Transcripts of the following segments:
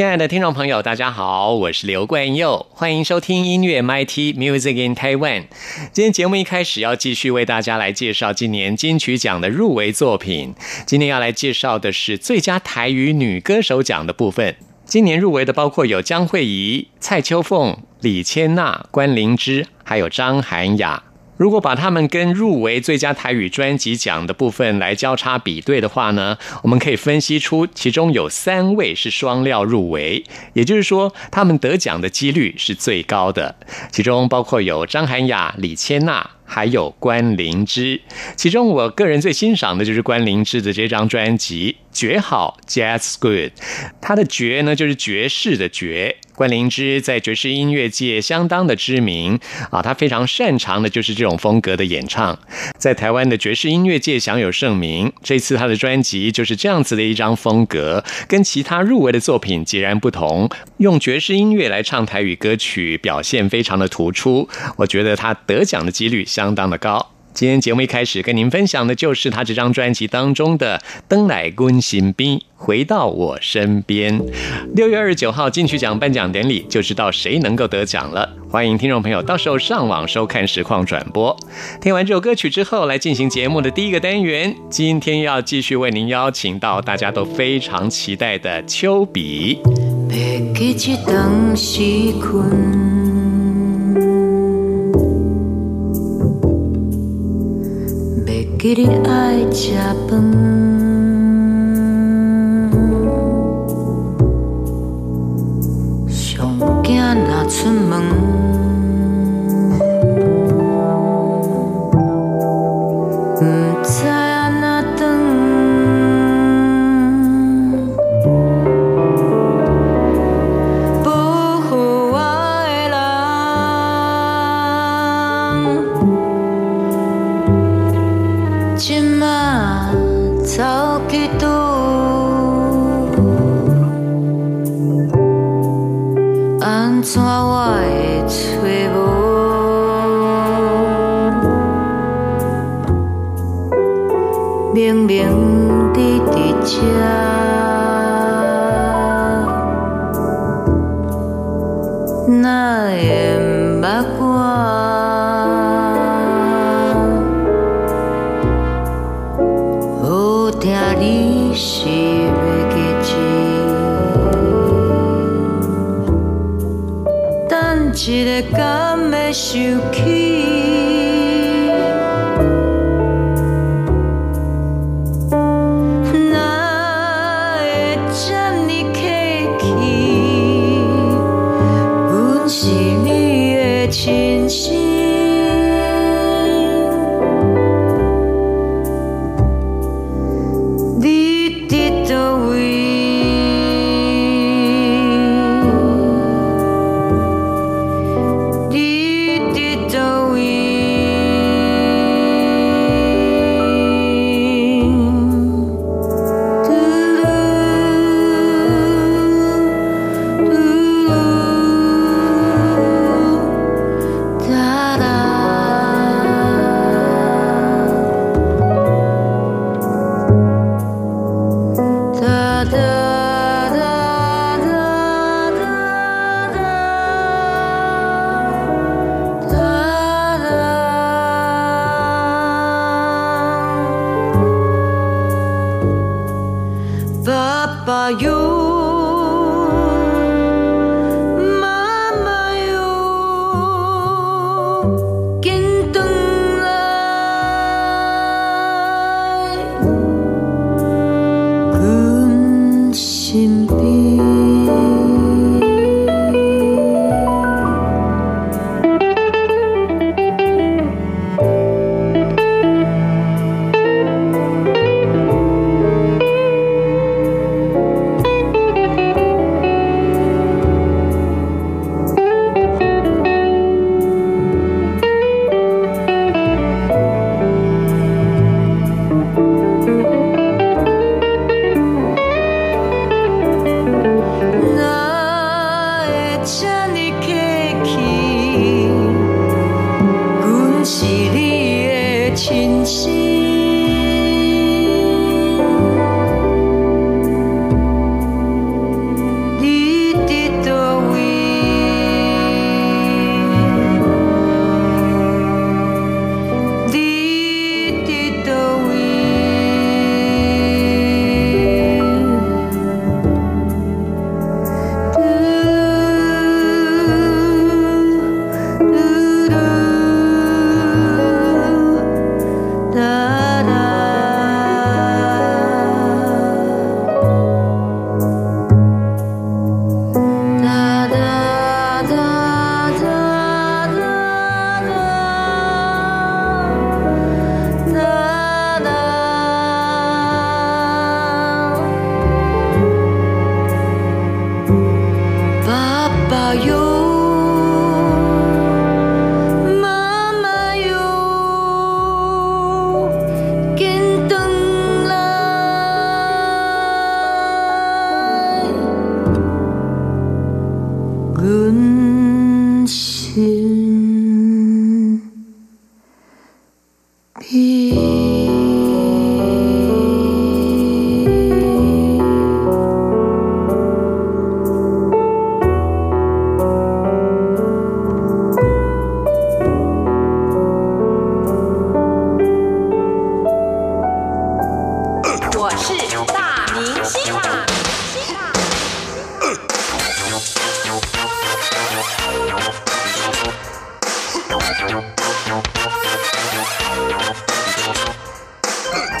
亲爱的听众朋友，大家好，我是刘冠佑，欢迎收听音乐 MT Music in Taiwan。今天节目一开始要继续为大家来介绍今年金曲奖的入围作品。今天要来介绍的是最佳台语女歌手奖的部分。今年入围的包括有江慧仪、蔡秋凤、李千娜、关灵芝，还有张涵雅。如果把他们跟入围最佳台语专辑奖的部分来交叉比对的话呢，我们可以分析出其中有三位是双料入围，也就是说他们得奖的几率是最高的。其中包括有张涵雅、李千娜。还有关灵芝，其中我个人最欣赏的就是关灵芝的这张专辑《绝好 Jazz Good》，它的“绝”呢就是爵士的“绝”。关灵芝在爵士音乐界相当的知名啊，他非常擅长的就是这种风格的演唱，在台湾的爵士音乐界享有盛名。这次他的专辑就是这样子的一张风格，跟其他入围的作品截然不同，用爵士音乐来唱台语歌曲，表现非常的突出。我觉得他得奖的几率相相当的高。今天节目一开始跟您分享的就是他这张专辑当中的《登来滚新兵》，回到我身边。六月二十九号金曲奖颁奖典礼就知道谁能够得奖了。欢迎听众朋友到时候上网收看实况转播。听完这首歌曲之后，来进行节目的第一个单元。今天要继续为您邀请到大家都非常期待的丘比。记得爱食饭，上惊若出门。tu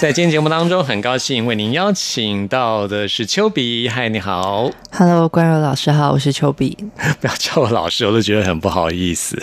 在今天节目当中，很高兴为您邀请到的是丘比。嗨，你好，Hello，关柔老师好，我是丘比。不要叫我老师，我都觉得很不好意思。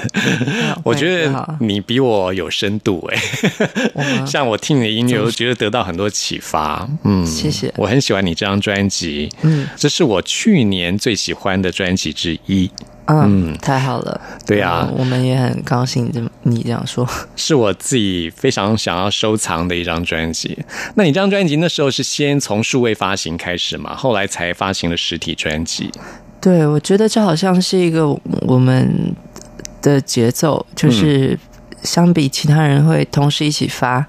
我觉得你比我有深度哎，像我听你的音乐，我觉得得到很多启发。嗯，谢谢。我很喜欢你这张专辑，嗯，这是我去年最喜欢的专辑之一。嗯，太好了。对呀，我们也很高兴，这么你这样说，是我自己非常想要收藏的一张专辑。那你这张专辑那时候是先从数位发行开始嘛？后来才发行了实体专辑。对，我觉得这好像是一个我们的节奏，就是相比其他人会同时一起发，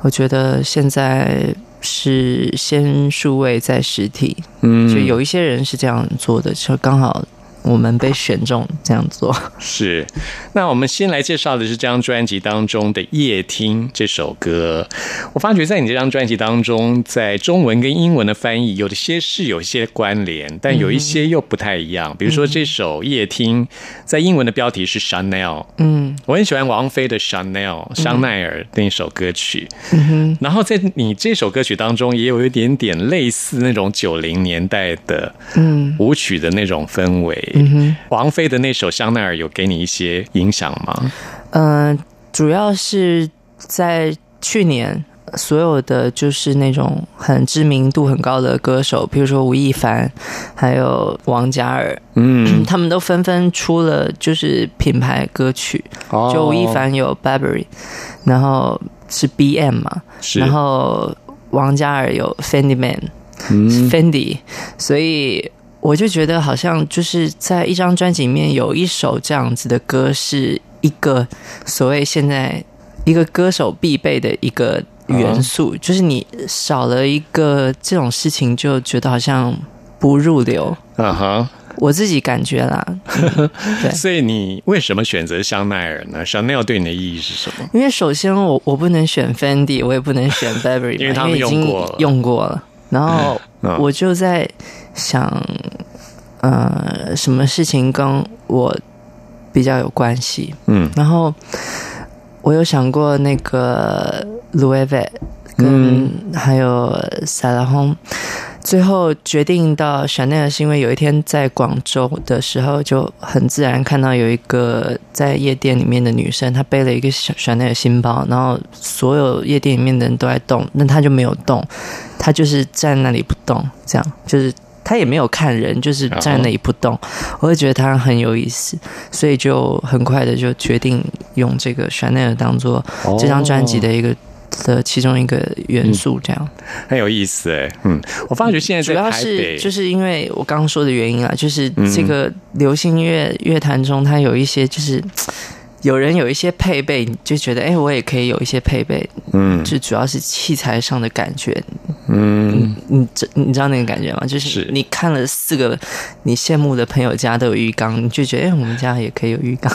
我觉得现在是先数位再实体。嗯，就有一些人是这样做的，就刚好。我们被选中这样做是，那我们先来介绍的是这张专辑当中的《夜听》这首歌。我发觉在你这张专辑当中，在中文跟英文的翻译有的些是有一些关联，但有一些又不太一样。比如说这首《夜听》在英文的标题是 Chanel，嗯，我很喜欢王菲的 Chanel 香奈儿那首歌曲。嗯哼，然后在你这首歌曲当中也有一点点类似那种九零年代的嗯舞曲的那种氛围。嗯哼，王菲的那首《香奈儿》有给你一些影响吗？嗯，主要是在去年，所有的就是那种很知名度很高的歌手，比如说吴亦凡，还有王嘉尔，嗯，他们都纷纷出了就是品牌歌曲。哦就吴亦凡有 Burberry，然后是 BM 嘛，然后王嘉尔有 Fendi Man，Fendi，所以。我就觉得好像就是在一张专辑里面有一首这样子的歌，是一个所谓现在一个歌手必备的一个元素，就是你少了一个这种事情，就觉得好像不入流。啊哈，我自己感觉啦。对，所以你为什么选择香奈儿呢？香奈儿对你的意义是什么？因为首先我我不能选 Fendi，我也不能选 Burberry，因为他们用过了，用过了。然后 我就在想，呃，什么事情跟我比较有关系？嗯，然后我有想过那个 V，跟还有 Salon，最后决定到香奈儿是因为有一天在广州的时候，就很自然看到有一个在夜店里面的女生，她背了一个香奈儿新包，然后所有夜店里面的人都在动，那她就没有动。她就是站那里不动，这样就是他也没有看人，就是站那里不动。我会觉得他很有意思，所以就很快的就决定用这个 Chanel 当做这张专辑的一个的其中一个元素，这样。很有意思哎。嗯，我发觉现在主要是就是因为我刚刚说的原因啊，就是这个流行乐乐坛中，它有一些就是有人有一些配备，你就觉得哎，我也可以有一些配备，嗯，就主要是器材上的感觉，嗯，你知你知道那个感觉吗？就是你看了四个你羡慕的朋友家都有浴缸，你就觉得哎，我们家也可以有浴缸。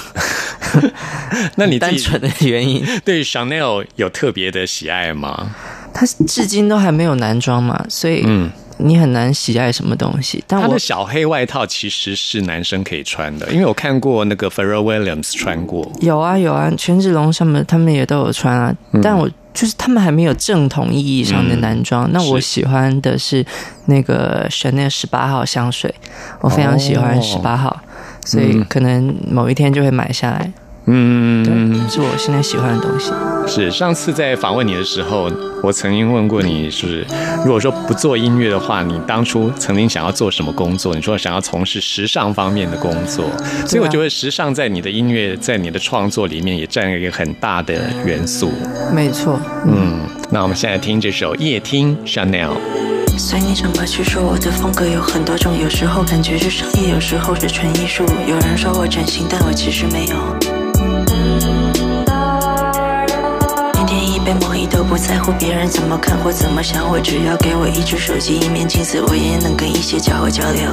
那你单纯的原因对 Chanel 有特别的喜爱吗？他至今都还没有男装嘛，所以嗯。你很难喜爱什么东西，但他的小黑外套其实是男生可以穿的，因为我看过那个 Pharrell Williams 穿过。有啊有啊，权志龙他们他们也都有穿啊，但我就是他们还没有正统意义上的男装。那我喜欢的是那个 Chanel 十八号香水，我非常喜欢十八号，所以可能某一天就会买下来。嗯，对，是我现在喜欢的东西。是上次在访问你的时候，我曾经问过你，是如果说不做音乐的话，你当初曾经想要做什么工作？你说想要从事时尚方面的工作，所以我觉得时尚在你的音乐，在你的创作里面也占了一个很大的元素。没错，嗯，那我们现在听这首《夜听 Chanel》。随你怎么去说，我的风格有很多种，有时候感觉是商业，有时候是纯艺术。有人说我整形，但我其实没有。被某一都不在乎别人怎么看或怎么想，我只要给我一只手机一面镜子，我也能跟一些家伙交流。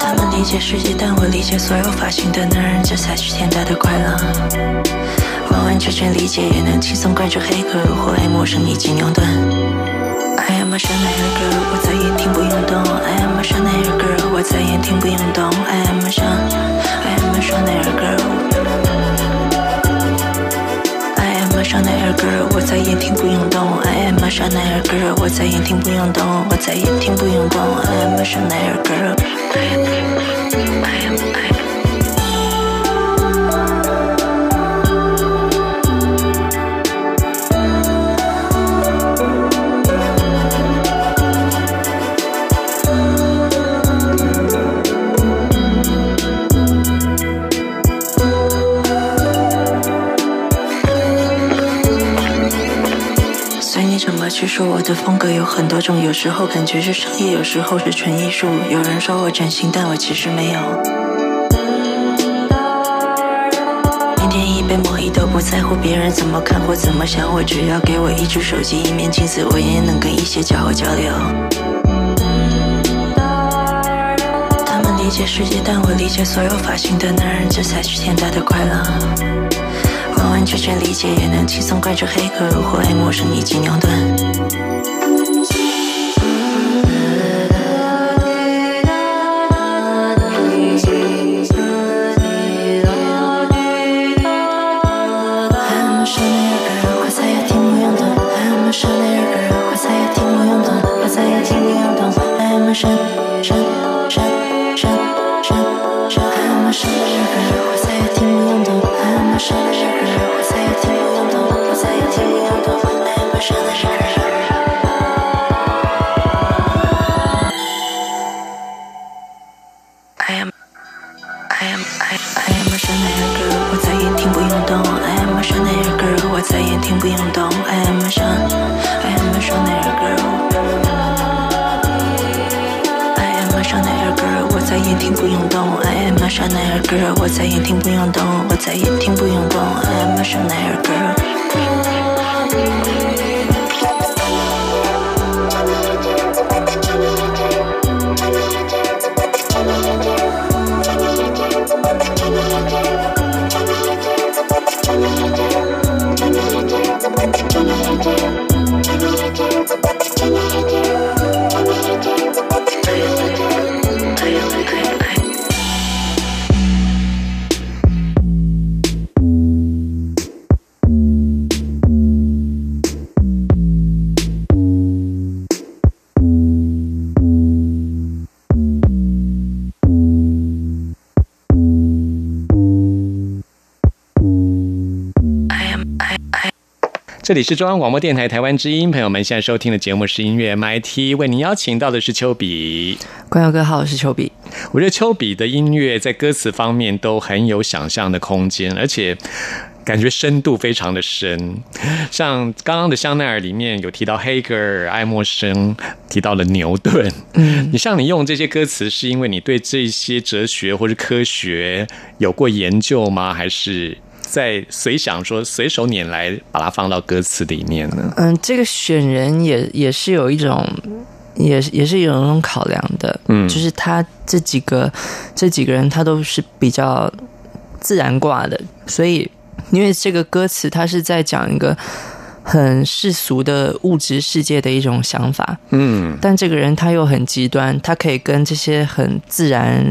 他们理解世界，但我理解所有发型的男人，这才是天大的快乐。完完全全理解，也能轻松关注黑客或爱陌生以及牛顿。I am a Chanel girl，我再也听不用懂。I am a Chanel girl，我再也听不用懂。I am a Chanel，I am a Chanel girl。香奈儿 girl，我再也听不用懂。I am a 香奈儿 girl，我再也听不用懂。我再也听不用懂。I am a 香奈儿 girl。I am I 据说我的风格有很多种，有时候感觉是商业，有时候是纯艺术。有人说我整形，但我其实没有。一天一杯莫伊都不在乎别人怎么看或怎么想，我只要给我一只手机，一面镜子，我也能跟一些家伙交流。他们理解世界，但我理解所有发型的男人，这才是天大的快乐。完完全全理解，也能轻松关注黑客或爱陌生以及牛顿。I am a shyness girl，我在意听不用懂。I am a shyness girl，我在意听不用懂。I am a shyness，I am a shyness girl。I am a shyness girl，我在听不用懂。I am a shyness girl，我在意听不用懂。我在意听不用懂。I am a shyness girl。这里是中央广播电台台湾之音，朋友们现在收听的节目是音乐 MIT，为您邀请到的是丘比。关友哥好，我是丘比。我觉得丘比的音乐在歌词方面都很有想象的空间，而且感觉深度非常的深。像刚刚的香奈儿里面有提到黑格尔、爱默生，提到了牛顿。嗯，你像你用这些歌词，是因为你对这些哲学或是科学有过研究吗？还是在随想说随手拈来把它放到歌词里面呢？嗯，这个选人也也是有一种。也也是有一种考量的，嗯，就是他这几个这几个人，他都是比较自然挂的，所以因为这个歌词，他是在讲一个很世俗的物质世界的一种想法，嗯，但这个人他又很极端，他可以跟这些很自然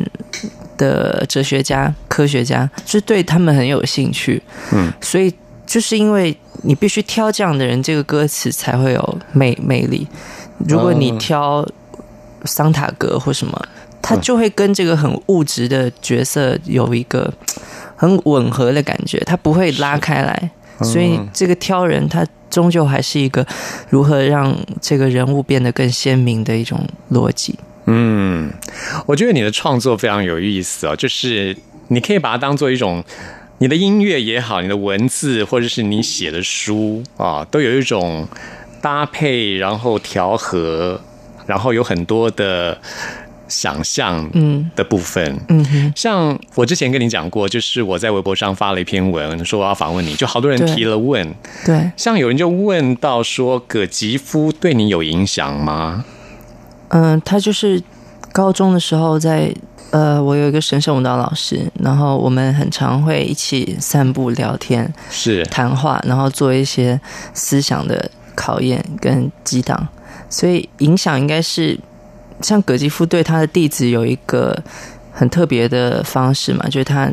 的哲学家、科学家，就是对他们很有兴趣，嗯，所以就是因为你必须挑这样的人，这个歌词才会有魅魅力。如果你挑桑塔格或什么，他就会跟这个很物质的角色有一个很吻合的感觉，他不会拉开来。所以这个挑人，他终究还是一个如何让这个人物变得更鲜明的一种逻辑。嗯，我觉得你的创作非常有意思哦，就是你可以把它当做一种你的音乐也好，你的文字或者是你写的书啊，都有一种。搭配，然后调和，然后有很多的想象的部分。嗯，像我之前跟你讲过，就是我在微博上发了一篇文，说我要访问你，就好多人提了问。对，像有人就问到说，葛吉夫对你有影响吗？嗯，他就是高中的时候，在呃，我有一个神圣舞蹈老师，然后我们很常会一起散步、聊天、是谈话，然后做一些思想的。考验跟激荡，所以影响应该是像葛吉夫对他的弟子有一个很特别的方式嘛，就是他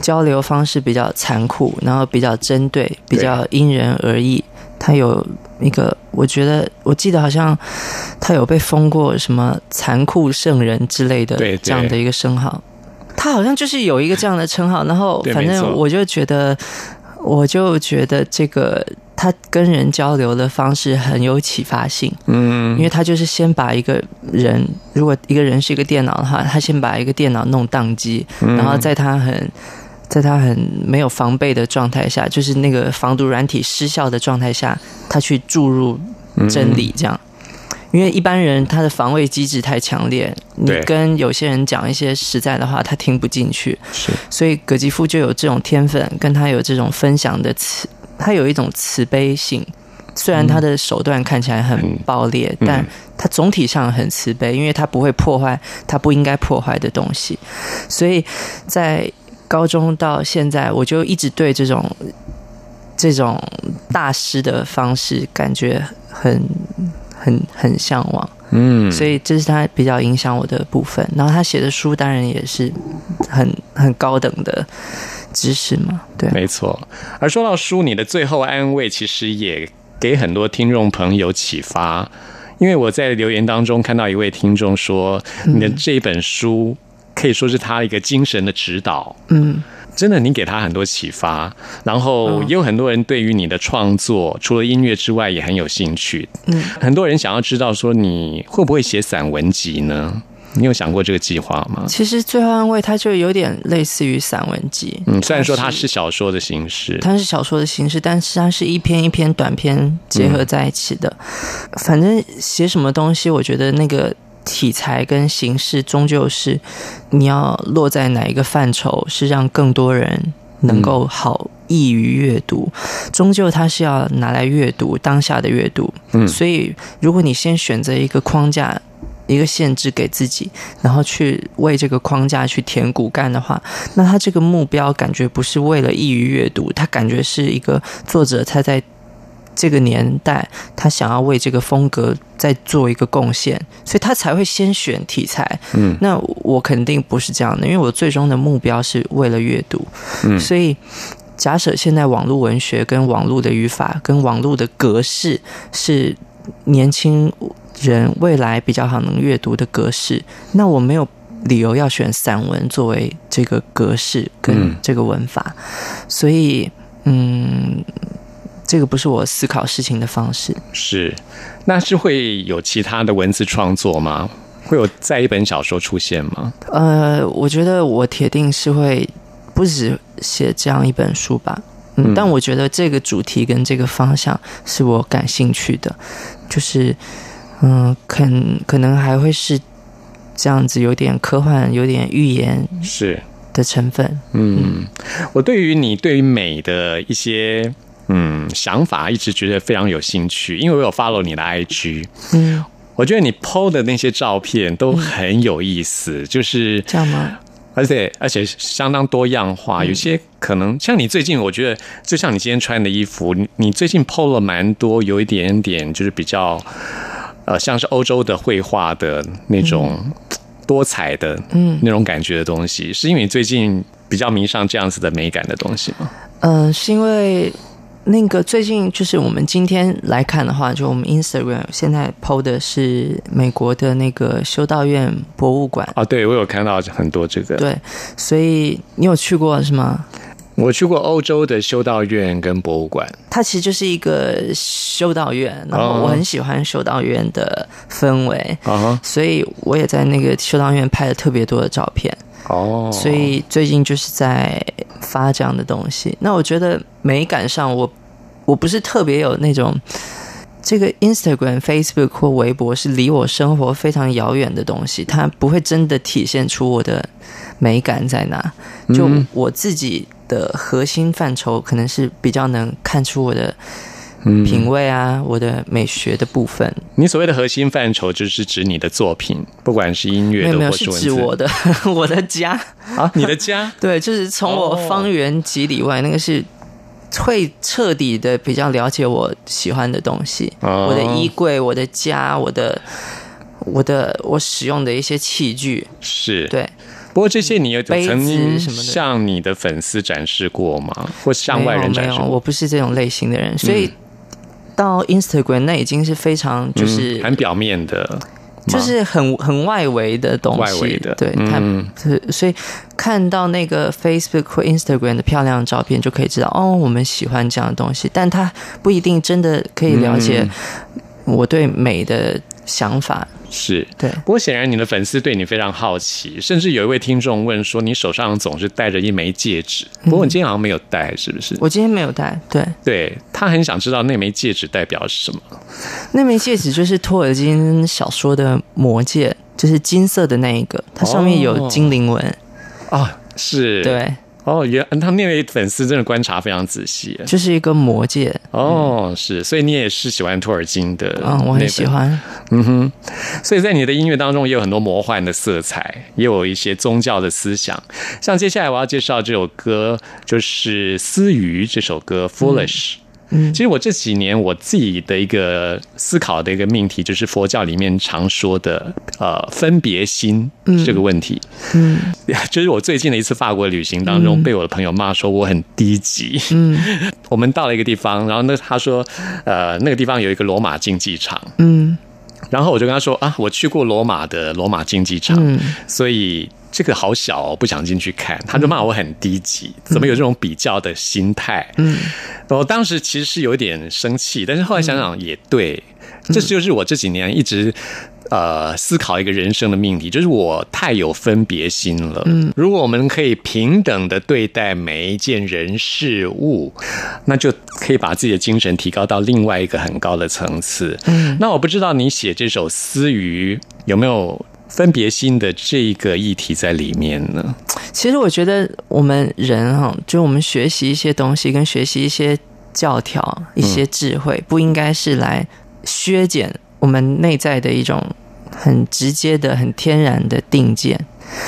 交流方式比较残酷，然后比较针对，比较因人而异。他有一个，我觉得我记得好像他有被封过什么残酷圣人之类的这样的一个称号，他好像就是有一个这样的称号。然后反正我就觉得，我就觉得这个。他跟人交流的方式很有启发性，嗯，因为他就是先把一个人，如果一个人是一个电脑的话，他先把一个电脑弄宕机，然后在他很，在他很没有防备的状态下，就是那个防毒软体失效的状态下，他去注入真理，这样。因为一般人他的防卫机制太强烈，你跟有些人讲一些实在的话，他听不进去，是。所以葛吉夫就有这种天分，跟他有这种分享的词。他有一种慈悲性，虽然他的手段看起来很暴烈，但他总体上很慈悲，因为他不会破坏他不应该破坏的东西。所以在高中到现在，我就一直对这种这种大师的方式感觉很很很向往。嗯，所以这是他比较影响我的部分。然后他写的书当然也是很很高等的。知识嘛，对，没错。而说到书，你的最后安慰其实也给很多听众朋友启发，因为我在留言当中看到一位听众说，你的这本书可以说是他一个精神的指导。嗯，真的，你给他很多启发，然后也有很多人对于你的创作，除了音乐之外，也很有兴趣。嗯，很多人想要知道说，你会不会写散文集呢？你有想过这个计划吗？其实《最后安慰》它就有点类似于散文集。嗯，虽然说它是小说的形式，它是小说的形式，但是它是一篇一篇短篇结合在一起的。反正写什么东西，我觉得那个题材跟形式，终究是你要落在哪一个范畴，是让更多人能够好易于阅读。终究它是要拿来阅读当下的阅读。嗯，所以如果你先选择一个框架。一个限制给自己，然后去为这个框架去填骨干的话，那他这个目标感觉不是为了易于阅读，他感觉是一个作者他在这个年代他想要为这个风格再做一个贡献，所以他才会先选题材。嗯，那我肯定不是这样的，因为我最终的目标是为了阅读。嗯，所以假设现在网络文学跟网络的语法跟网络的格式是年轻。人未来比较好能阅读的格式，那我没有理由要选散文作为这个格式跟这个文法，所以，嗯，这个不是我思考事情的方式。是，那是会有其他的文字创作吗？会有在一本小说出现吗？呃，我觉得我铁定是会不止写这样一本书吧。嗯，但我觉得这个主题跟这个方向是我感兴趣的，就是嗯，可可能还会是这样子，有点科幻，有点预言是的成分。嗯，我对于你对于美的一些嗯想法，一直觉得非常有兴趣，因为我有 follow 你的 IG，嗯，我觉得你 PO 的那些照片都很有意思，就是这样吗？而且而且相当多样化，有些可能像你最近，我觉得就像你今天穿的衣服，你你最近 PO 了蛮多，有一点点就是比较呃，像是欧洲的绘画的那种多彩的嗯那种感觉的东西，是因为你最近比较迷上这样子的美感的东西吗？嗯，是因为。那个最近就是我们今天来看的话，就我们 Instagram 现在 PO 的是美国的那个修道院博物馆啊，对我有看到很多这个，对，所以你有去过是吗？我去过欧洲的修道院跟博物馆，它其实就是一个修道院，然后我很喜欢修道院的氛围啊，所以我也在那个修道院拍了特别多的照片。哦，所以最近就是在发这样的东西。那我觉得美感上，我我不是特别有那种这个 Instagram、Facebook 或微博是离我生活非常遥远的东西，它不会真的体现出我的美感在哪。就我自己的核心范畴，可能是比较能看出我的。品味啊，我的美学的部分。你所谓的核心范畴，就是指你的作品，不管是音乐，没有是指我的 我的家啊，你的家。对，就是从我方圆几里外，那个是会彻底的比较了解我喜欢的东西。我的衣柜，我的家，我的我的我使用的一些器具，是对。不过这些你有曾经向你的粉丝展示过吗？或向外人展示？我不是这种类型的人，所以。到 Instagram 那已经是非常就是很表面的，就是很很外围的东西。外围的，对，他所以看到那个 Facebook 或 Instagram 的漂亮照片，就可以知道哦，我们喜欢这样的东西。但他不一定真的可以了解我对美的想法。是对，不过显然你的粉丝对你非常好奇，甚至有一位听众问说：“你手上总是戴着一枚戒指，不过你今天好像没有戴，是不是？”我今天没有戴，对，对他很想知道那枚戒指代表什么。那枚戒指就是托尔金小说的魔戒，就是金色的那一个，它上面有精灵纹啊，是，对。哦，原他那位粉丝真的观察非常仔细，这是一个魔戒。哦，是，所以你也是喜欢托尔金的，嗯，我很喜欢，嗯哼，所以在你的音乐当中也有很多魔幻的色彩，也有一些宗教的思想，像接下来我要介绍这首歌就是《思鱼》这首歌《Foolish》。嗯，其实我这几年我自己的一个思考的一个命题，就是佛教里面常说的呃分别心这个问题。嗯，就是我最近的一次法国旅行当中，被我的朋友骂说我很低级。嗯，我们到了一个地方，然后那他说呃那个地方有一个罗马竞技场。嗯，然后我就跟他说啊，我去过罗马的罗马竞技场，所以。这个好小哦，不想进去看，他就骂我很低级，怎么有这种比较的心态？嗯，我当时其实是有点生气，但是后来想想也对，这就是我这几年一直呃思考一个人生的命题，就是我太有分别心了。嗯，如果我们可以平等的对待每一件人事物，那就可以把自己的精神提高到另外一个很高的层次。嗯，那我不知道你写这首《私语》有没有？分别心的这一个议题在里面呢。其实我觉得我们人哈，就我们学习一些东西，跟学习一些教条、一些智慧，不应该是来削减我们内在的一种很直接的、很天然的定见。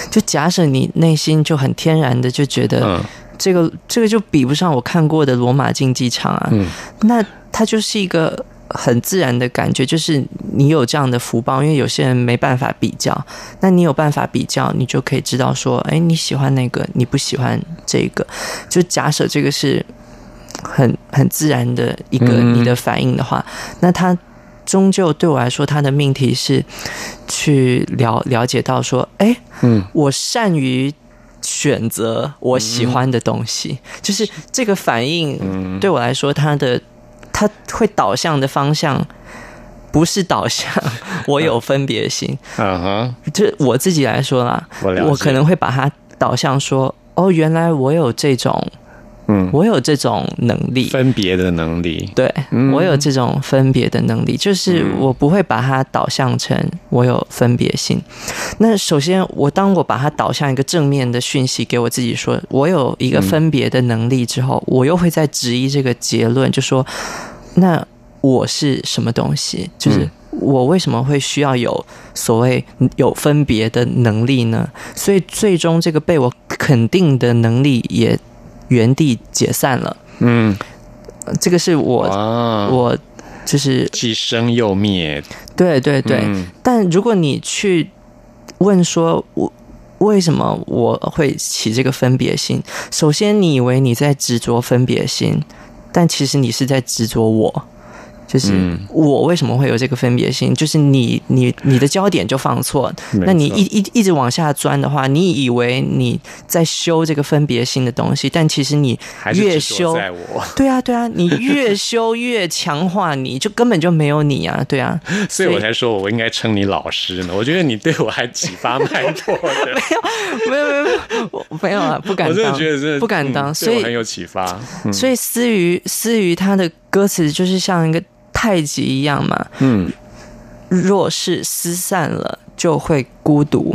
就假设你内心就很天然的就觉得，这个这个就比不上我看过的罗马竞技场啊，那它就是一个。很自然的感觉，就是你有这样的福报，因为有些人没办法比较，那你有办法比较，你就可以知道说，哎，你喜欢那个，你不喜欢这个。就假设这个是很很自然的一个你的反应的话，那他终究对我来说，他的命题是去了了解到说，哎，嗯，我善于选择我喜欢的东西，就是这个反应对我来说，它的。他会导向的方向不是导向，我有分别心。嗯哼，就我自己来说啦，我可能会把它导向说，哦，原来我有这种嗯，我有这种能力，分别的能力。对，我有这种分别的能力，就是我不会把它导向成我有分别性。那首先，我当我把它导向一个正面的讯息给我自己，说我有一个分别的能力之后，我又会在质疑这个结论，就说那我是什么东西？就是我为什么会需要有所谓有分别的能力呢？所以最终这个被我肯定的能力也。原地解散了。嗯，这个是我我就是既生又灭。对对对。但如果你去问说，我为什么我会起这个分别心？首先，你以为你在执着分别心，但其实你是在执着我。就是我为什么会有这个分别心？就是你你你的焦点就放错，那你一一一直往下钻的话，你以为你在修这个分别心的东西，但其实你越修，对啊对啊，你越修越强化，你就根本就没有你啊，对啊，所以我才说我应该称你老师呢。我觉得你对我还启发蛮多的，没有没有没有我没有啊，不敢，我真的觉得是不敢当，所以很有启发。所以思雨思雨他的歌词就是像一个。太极一样嘛，嗯，若是失散了就会孤独，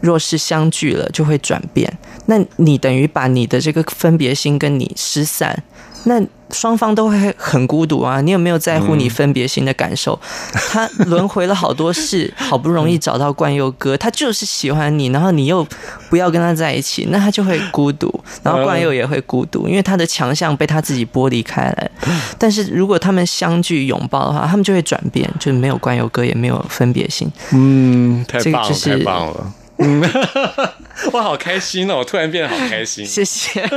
若是相聚了就会转变。那你等于把你的这个分别心跟你失散，那。双方都会很孤独啊！你有没有在乎你分别心的感受？他轮回了好多世，好不容易找到冠佑哥，他就是喜欢你，然后你又不要跟他在一起，那他就会孤独，然后冠佑也会孤独，因为他的强项被他自己剥离开来。但是如果他们相聚拥抱的话，他们就会转变，就没有冠佑哥，也没有分别心。嗯，太棒了，太棒了。嗯，我好开心哦！我突然变得好开心。谢谢，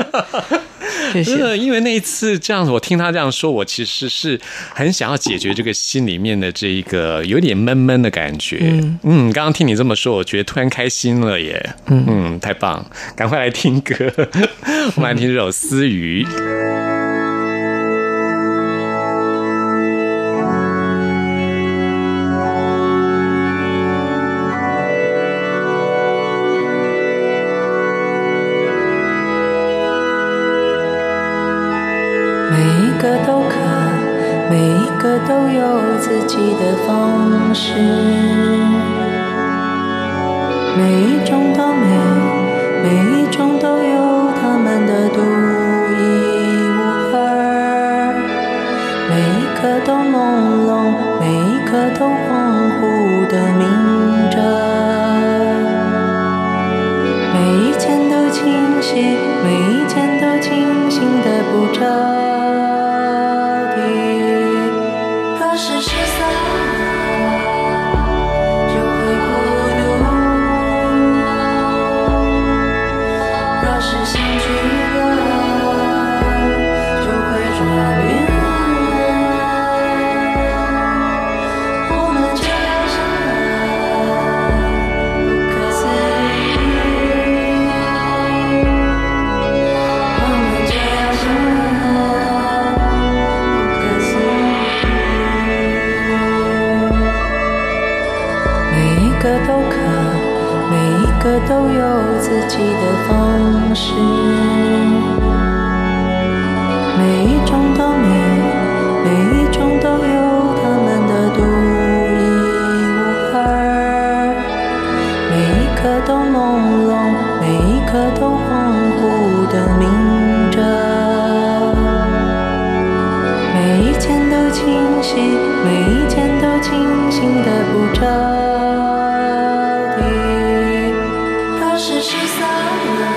谢谢。因为那一次这样子，我听他这样说，我其实是很想要解决这个心里面的这一个有点闷闷的感觉。嗯嗯，刚刚听你这么说，我觉得突然开心了耶。嗯嗯，太棒！赶快来听歌，我们来听这首《思个》。都有自己的方式，每一种都美，每一种都有他们的独一无二，每一刻都朦胧，每一刻都恍惚的明都有自己的方式，每一种就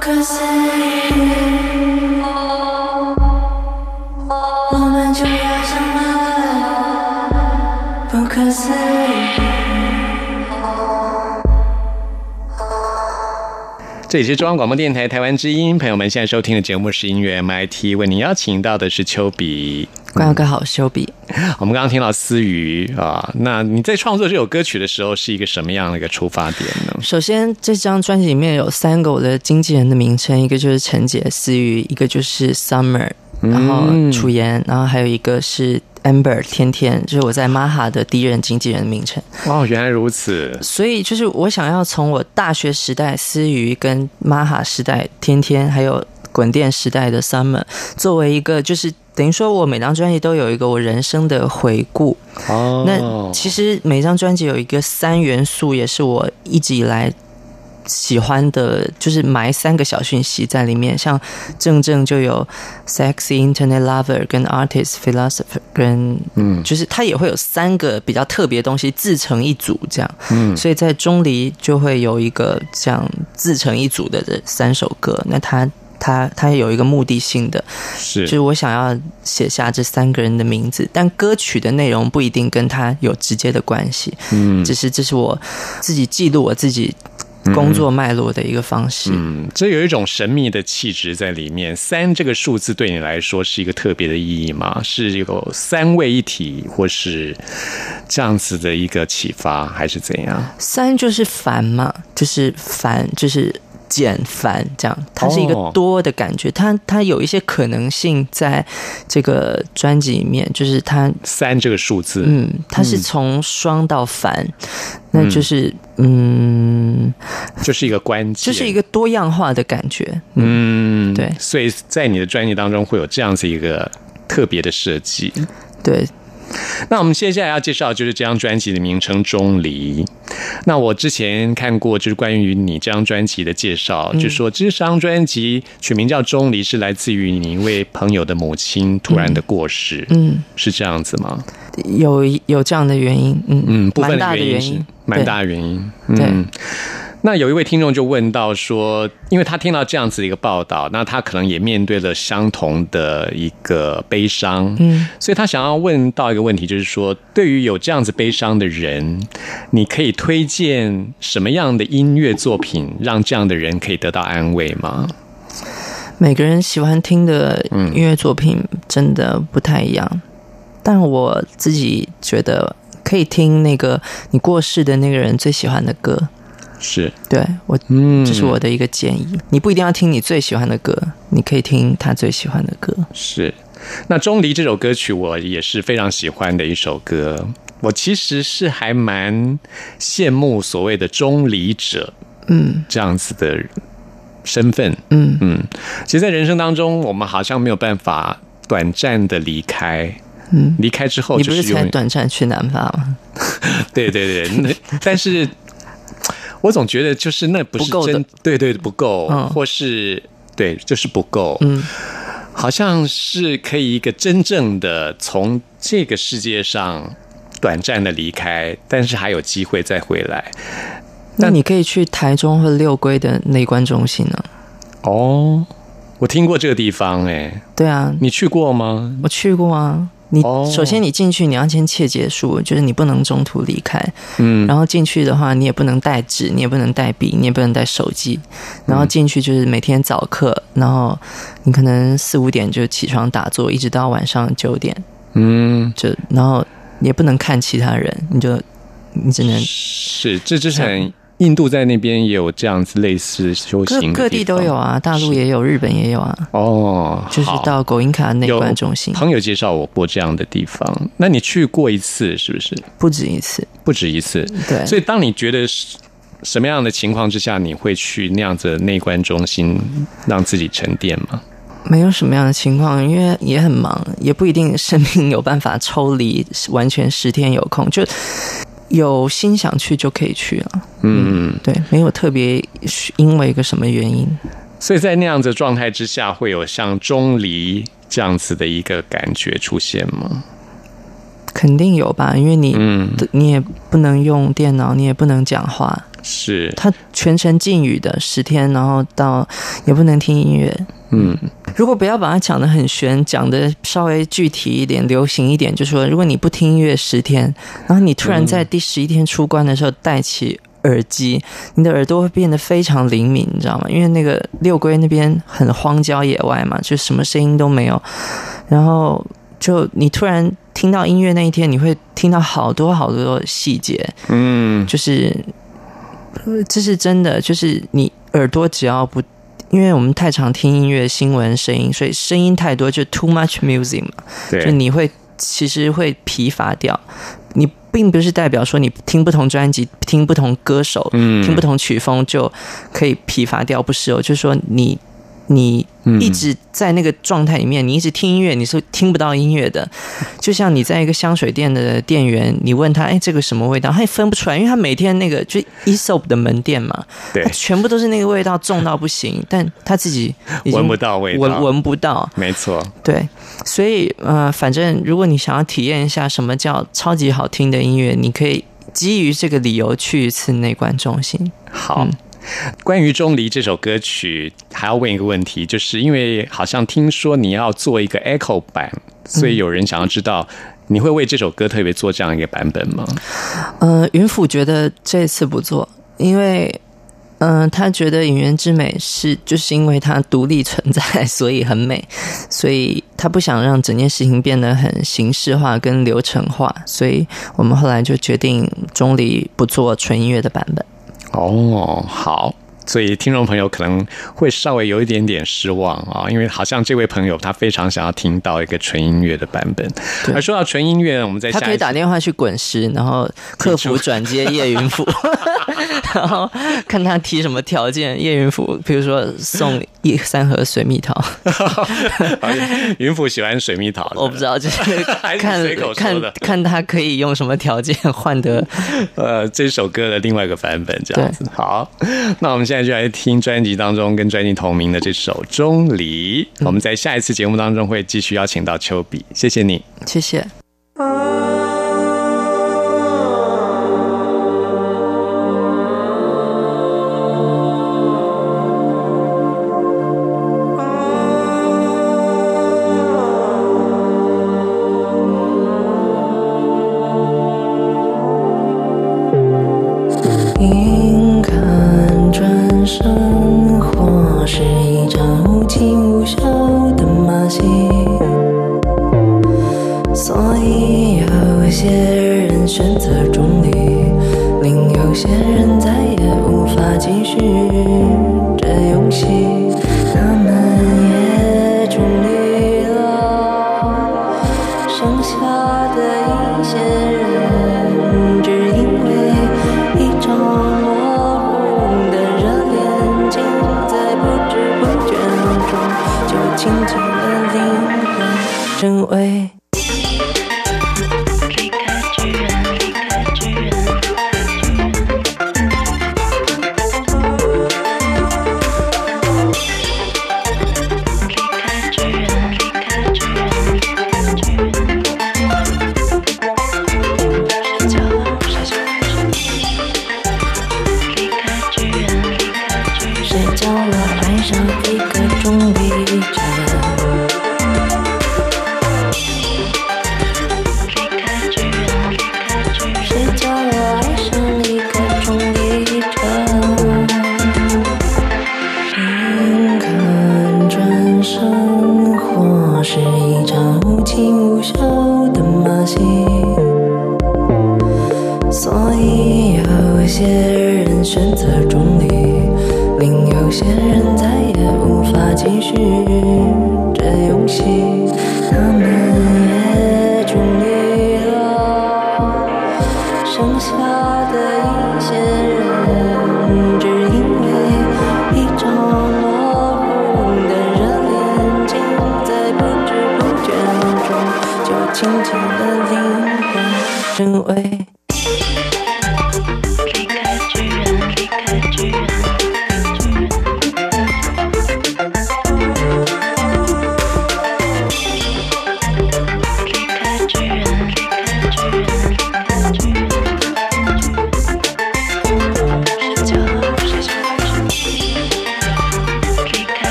cause 这里是中央广播电台台湾之音，朋友们现在收听的节目是音乐 MIT，为您邀请到的是丘比。关友哥好，丘比。我们刚刚听到思雨啊，那你在创作这首歌曲的时候是一个什么样的一个出发点呢？首先，这张专辑里面有三个我的经纪人的名称，一个就是陈杰思雨，一个就是 Summer，然后楚言，然后还有一个是。Amber 天天就是我在 Maha 的第一任经纪人名称。哦，原来如此。所以就是我想要从我大学时代思雨跟 Maha 时代天天，还有滚电时代的 Summer，作为一个就是等于说我每张专辑都有一个我人生的回顾。哦。那其实每张专辑有一个三元素，也是我一直以来。喜欢的就是埋三个小讯息在里面，像正正就有 sexy internet lover 跟 artist philosopher 跟嗯，就是它也会有三个比较特别东西自成一组这样，嗯，所以在钟离就会有一个这样自成一组的这三首歌，那他它它有一个目的性的，是。就是我想要写下这三个人的名字，但歌曲的内容不一定跟他有直接的关系，嗯，只是这是我自己记录我自己。工作脉络的一个方式，嗯，这有一种神秘的气质在里面。三这个数字对你来说是一个特别的意义吗？是有三位一体，或是这样子的一个启发，还是怎样？三就是烦嘛，就是烦，就是。减繁这样，它是一个多的感觉，它它有一些可能性在这个专辑里面，就是它三这个数字，嗯，它是从双到繁，那就是嗯，就是一个关键，就是一个多样化的感觉，嗯，对，所以在你的专辑当中会有这样子一个特别的设计，对。那我们接下来要介绍就是这张专辑的名称《钟离》。那我之前看过就是关于你这张专辑的介绍，就说这张专辑取名叫《钟离》是来自于你一位朋友的母亲突然的过世。嗯，是这样子吗？有有这样的原因，嗯嗯，蛮大的原因，蛮大的原因，嗯。那有一位听众就问到说，因为他听到这样子的一个报道，那他可能也面对了相同的一个悲伤，嗯，所以他想要问到一个问题，就是说，对于有这样子悲伤的人，你可以推荐什么样的音乐作品，让这样的人可以得到安慰吗？每个人喜欢听的音乐作品真的不太一样，但我自己觉得可以听那个你过世的那个人最喜欢的歌。是对我，嗯，这是我的一个建议。你不一定要听你最喜欢的歌，你可以听他最喜欢的歌。是，那《钟离》这首歌曲，我也是非常喜欢的一首歌。我其实是还蛮羡慕所谓的钟离者，嗯，这样子的身份，嗯嗯。其实，在人生当中，我们好像没有办法短暂的离开，嗯，离开之后，你不是才短暂去南方吗？对对对，那但是。我总觉得就是那不是真，对对不够，或是对就是不够，嗯，好像是可以一个真正的从这个世界上短暂的离开，但是还有机会再回来。那你可以去台中或六龟的内观中心呢？哦，我听过这个地方，哎，对啊，你去过吗？我去过啊。你首先你进去你要先切结束，就是你不能中途离开。嗯，然后进去的话，你也不能带纸，你也不能带笔，你也不能带手机。然后进去就是每天早课，然后你可能四五点就起床打坐，一直到晚上九点。嗯，就然后也不能看其他人，你就你只能是这之前。印度在那边也有这样子类似修行，各地都有啊，大陆也有，日本也有啊。哦，就是到狗音卡内观中心，朋友介绍我过这样的地方。那你去过一次是不是？不止一次，不止一次。对，所以当你觉得什么样的情况之下，你会去那样子内观中心让自己沉淀吗？没有什么样的情况，因为也很忙，也不一定生命有办法抽离，完全十天有空就。有心想去就可以去了，嗯，对，没有特别因为一个什么原因，所以在那样子状态之下，会有像钟离这样子的一个感觉出现吗？肯定有吧，因为你，嗯，你也不能用电脑，你也不能讲话，是。他全程禁语的十天，然后到也不能听音乐。嗯，如果不要把它讲的很玄，讲的稍微具体一点、流行一点，就说如果你不听音乐十天，然后你突然在第十一天出关的时候戴起耳机，你的耳朵会变得非常灵敏，你知道吗？因为那个六龟那边很荒郊野外嘛，就什么声音都没有，然后就你突然听到音乐那一天，你会听到好多好多细节，嗯，就是这是真的，就是你耳朵只要不。因为我们太常听音乐、新闻声音，所以声音太多就 too much music 嘛，就你会其实会疲乏掉。你并不是代表说你听不同专辑、听不同歌手、听不同曲风就可以疲乏掉，不是哦，就是说你。你一直在那个状态里面，你一直听音乐，你是听不到音乐的。就像你在一个香水店的店员，你问他：“哎，这个什么味道？”他也分不出来，因为他每天那个就 e s o p 的门店嘛，对，全部都是那个味道，重到不行。但他自己闻不到味道，闻闻不到，没错。对，所以呃，反正如果你想要体验一下什么叫超级好听的音乐，你可以基于这个理由去一次内观中心。好。关于《钟离》这首歌曲，还要问一个问题，就是因为好像听说你要做一个 echo 版，所以有人想要知道，你会为这首歌特别做这样一个版本吗？呃，云甫觉得这次不做，因为，嗯，他觉得《演员之美》是就是因为它独立存在，所以很美，所以他不想让整件事情变得很形式化跟流程化，所以我们后来就决定《钟离》不做纯音乐的版本。哦，好，所以听众朋友可能会稍微有一点点失望啊，因为好像这位朋友他非常想要听到一个纯音乐的版本。而说到纯音乐，我们在他可以打电话去滚石，然后客服转接叶云甫。然后看他提什么条件，叶云甫，比如说送一三盒水蜜桃。云甫喜欢水蜜桃，我不知道，就是看 看看他可以用什么条件换得呃这首歌的另外一个版本，这样子。好，那我们现在就来听专辑当中跟专辑同名的这首《钟离》。我们在下一次节目当中会继续邀请到丘比，谢谢你，谢谢。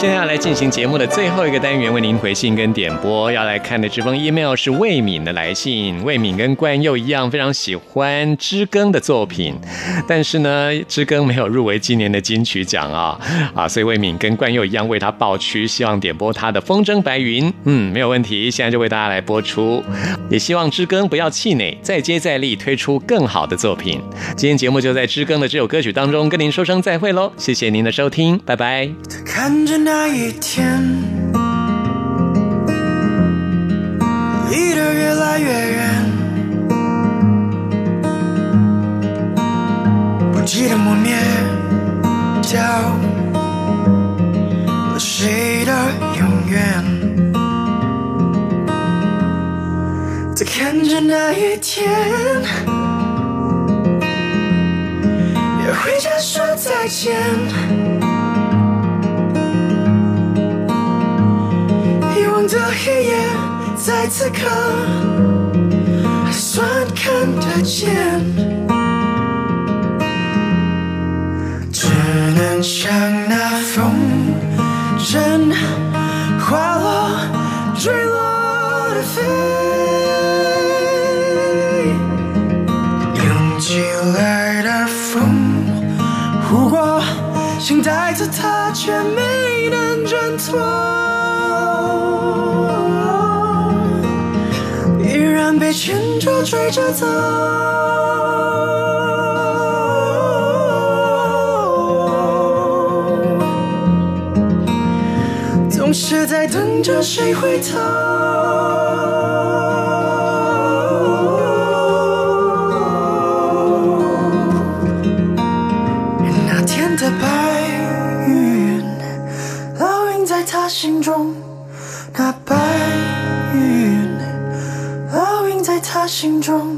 现在要来进行节目的最后一个单元，为您回信跟点播。要来看的这封 email 是魏敏的来信。魏敏跟冠佑一样，非常喜欢知更的作品，但是呢，知更没有入围今年的金曲奖啊啊！所以魏敏跟冠佑一样，为他抱屈，希望点播他的《风筝白云》。嗯，没有问题，现在就为大家来播出。也希望知更不要气馁，再接再厉，推出更好的作品。今天节目就在知更的这首歌曲当中跟您说声再会喽，谢谢您的收听，拜拜。看着那一天，离得越来越远，不记得磨灭掉了谁的永远。再看着那一天，要回家说再见。在此刻还算看得见，只能像那风筝滑落坠落的飞，涌起来的风呼过，想带着它，却没能挣脱。牵着追着走，总是在等着谁回头。心中。